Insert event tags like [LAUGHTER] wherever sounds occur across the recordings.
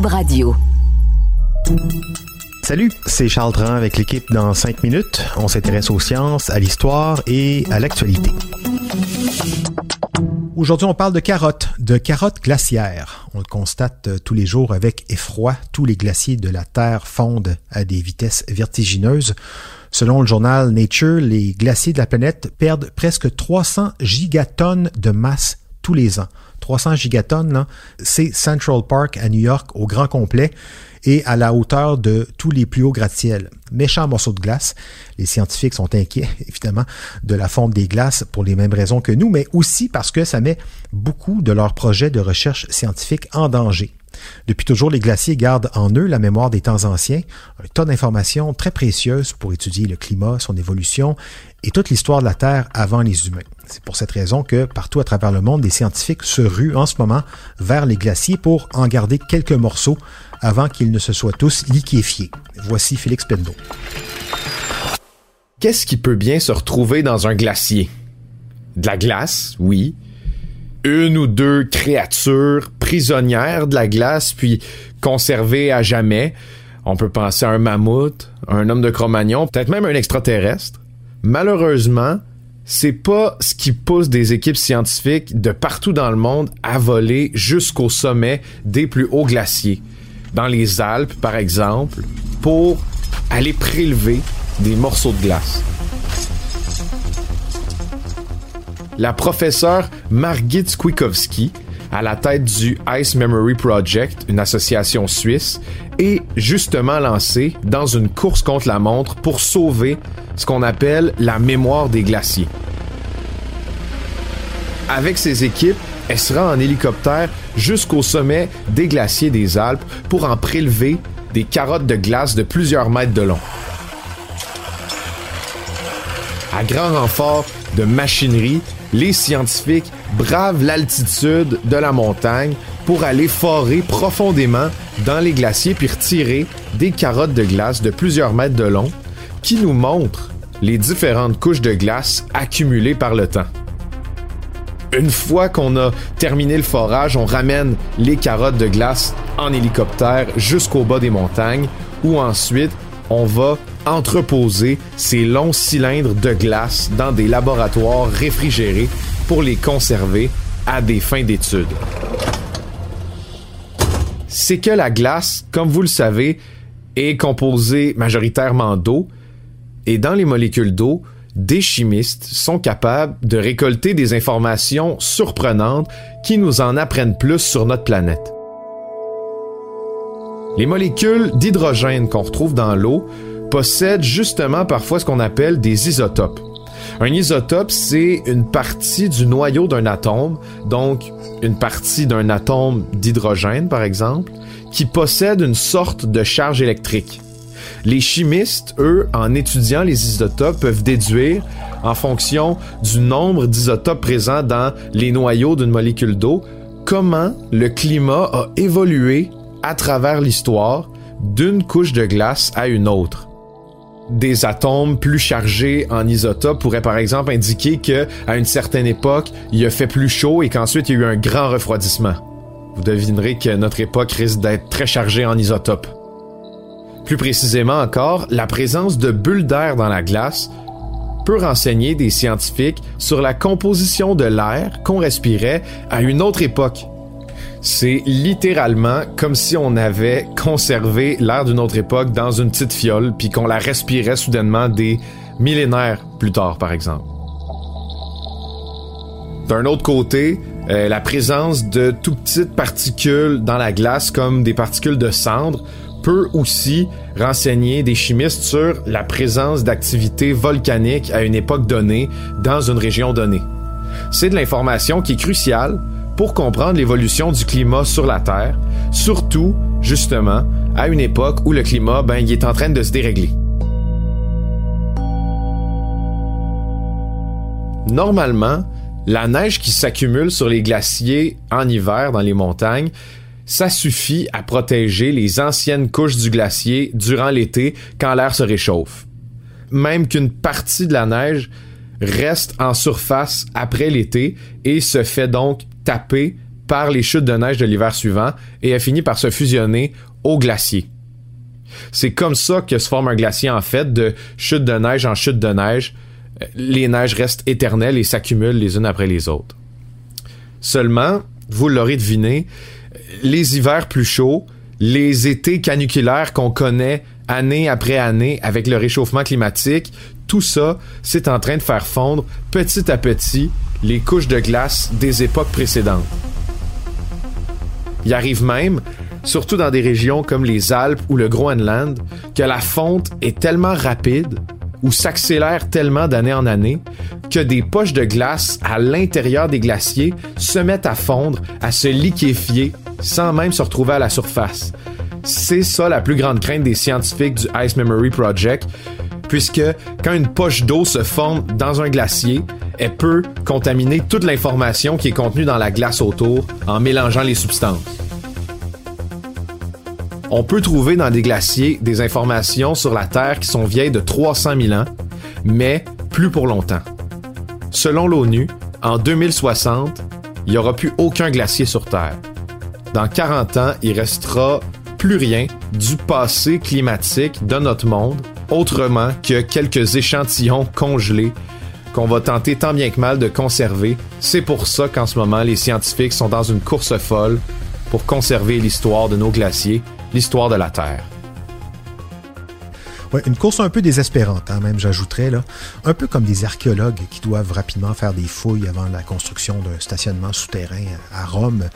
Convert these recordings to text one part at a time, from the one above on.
Radio. Salut, c'est Charles Dran avec l'équipe dans 5 minutes. On s'intéresse aux sciences, à l'histoire et à l'actualité. Aujourd'hui, on parle de carottes, de carottes glaciaires. On le constate euh, tous les jours avec effroi. Tous les glaciers de la Terre fondent à des vitesses vertigineuses. Selon le journal Nature, les glaciers de la planète perdent presque 300 gigatonnes de masse tous les ans. 300 gigatonnes, c'est Central Park à New York au grand complet et à la hauteur de tous les plus hauts gratte-ciels. Méchant morceau de glace. Les scientifiques sont inquiets, [LAUGHS] évidemment, de la fonte des glaces pour les mêmes raisons que nous, mais aussi parce que ça met beaucoup de leurs projets de recherche scientifique en danger. Depuis toujours, les glaciers gardent en eux la mémoire des temps anciens, un tas d'informations très précieuses pour étudier le climat, son évolution et toute l'histoire de la Terre avant les humains. C'est pour cette raison que partout à travers le monde, des scientifiques se ruent en ce moment vers les glaciers pour en garder quelques morceaux avant qu'ils ne se soient tous liquéfiés. Voici Félix Pendo. Qu'est-ce qui peut bien se retrouver dans un glacier? De la glace, oui. Une ou deux créatures prisonnières de la glace, puis conservées à jamais. On peut penser à un mammouth, un homme de Cro-Magnon, peut-être même un extraterrestre. Malheureusement, c'est pas ce qui pousse des équipes scientifiques de partout dans le monde à voler jusqu'au sommet des plus hauts glaciers dans les Alpes, par exemple, pour aller prélever des morceaux de glace. La professeure Margit Skwikovski, à la tête du Ice Memory Project, une association suisse, est justement lancée dans une course contre la montre pour sauver ce qu'on appelle la mémoire des glaciers. Avec ses équipes, elle se rend en hélicoptère jusqu'au sommet des glaciers des Alpes pour en prélever des carottes de glace de plusieurs mètres de long. À grand renfort de machinerie, les scientifiques bravent l'altitude de la montagne pour aller forer profondément dans les glaciers puis retirer des carottes de glace de plusieurs mètres de long qui nous montrent les différentes couches de glace accumulées par le temps. Une fois qu'on a terminé le forage, on ramène les carottes de glace en hélicoptère jusqu'au bas des montagnes où ensuite on va entreposer ces longs cylindres de glace dans des laboratoires réfrigérés pour les conserver à des fins d'études. C'est que la glace, comme vous le savez, est composée majoritairement d'eau et dans les molécules d'eau, des chimistes sont capables de récolter des informations surprenantes qui nous en apprennent plus sur notre planète. Les molécules d'hydrogène qu'on retrouve dans l'eau possèdent justement parfois ce qu'on appelle des isotopes. Un isotope, c'est une partie du noyau d'un atome, donc une partie d'un atome d'hydrogène par exemple, qui possède une sorte de charge électrique. Les chimistes, eux, en étudiant les isotopes, peuvent déduire, en fonction du nombre d'isotopes présents dans les noyaux d'une molécule d'eau, comment le climat a évolué à travers l'histoire d'une couche de glace à une autre. Des atomes plus chargés en isotopes pourraient par exemple indiquer que à une certaine époque, il a fait plus chaud et qu'ensuite il y a eu un grand refroidissement. Vous devinerez que notre époque risque d'être très chargée en isotopes. Plus précisément encore, la présence de bulles d'air dans la glace peut renseigner des scientifiques sur la composition de l'air qu'on respirait à une autre époque. C'est littéralement comme si on avait conservé l'air d'une autre époque dans une petite fiole puis qu'on la respirait soudainement des millénaires plus tard, par exemple. D'un autre côté, euh, la présence de tout petites particules dans la glace comme des particules de cendre peut aussi renseigner des chimistes sur la présence d'activités volcaniques à une époque donnée dans une région donnée. C'est de l'information qui est cruciale pour comprendre l'évolution du climat sur la Terre, Surtout, justement, à une époque où le climat, ben, il est en train de se dérégler. Normalement, la neige qui s'accumule sur les glaciers en hiver dans les montagnes, ça suffit à protéger les anciennes couches du glacier durant l'été quand l'air se réchauffe. Même qu'une partie de la neige reste en surface après l'été et se fait donc taper par les chutes de neige de l'hiver suivant et elle finit par se fusionner au glacier. C'est comme ça que se forme un glacier en fait, de chute de neige en chute de neige. Les neiges restent éternelles et s'accumulent les unes après les autres. Seulement, vous l'aurez deviné, les hivers plus chauds, les étés caniculaires qu'on connaît année après année avec le réchauffement climatique, tout ça, c'est en train de faire fondre petit à petit les couches de glace des époques précédentes. Il arrive même, surtout dans des régions comme les Alpes ou le Groenland, que la fonte est tellement rapide ou s'accélère tellement d'année en année que des poches de glace à l'intérieur des glaciers se mettent à fondre, à se liquéfier sans même se retrouver à la surface. C'est ça la plus grande crainte des scientifiques du Ice Memory Project, puisque quand une poche d'eau se forme dans un glacier, elle peut contaminer toute l'information qui est contenue dans la glace autour en mélangeant les substances. On peut trouver dans des glaciers des informations sur la Terre qui sont vieilles de 300 000 ans, mais plus pour longtemps. Selon l'ONU, en 2060, il n'y aura plus aucun glacier sur Terre. Dans 40 ans, il restera plus rien du passé climatique de notre monde, autrement que quelques échantillons congelés qu'on va tenter tant bien que mal de conserver. C'est pour ça qu'en ce moment, les scientifiques sont dans une course folle pour conserver l'histoire de nos glaciers, l'histoire de la Terre. Ouais, une course un peu désespérante, hein, même j'ajouterais là, un peu comme des archéologues qui doivent rapidement faire des fouilles avant la construction d'un stationnement souterrain à Rome,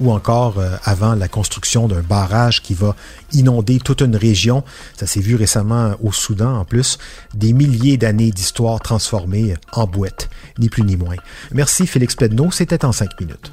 ou encore euh, avant la construction d'un barrage qui va inonder toute une région. Ça s'est vu récemment au Soudan en plus, des milliers d'années d'histoire transformées en boîte, ni plus ni moins. Merci Félix Pledneau, c'était en cinq minutes.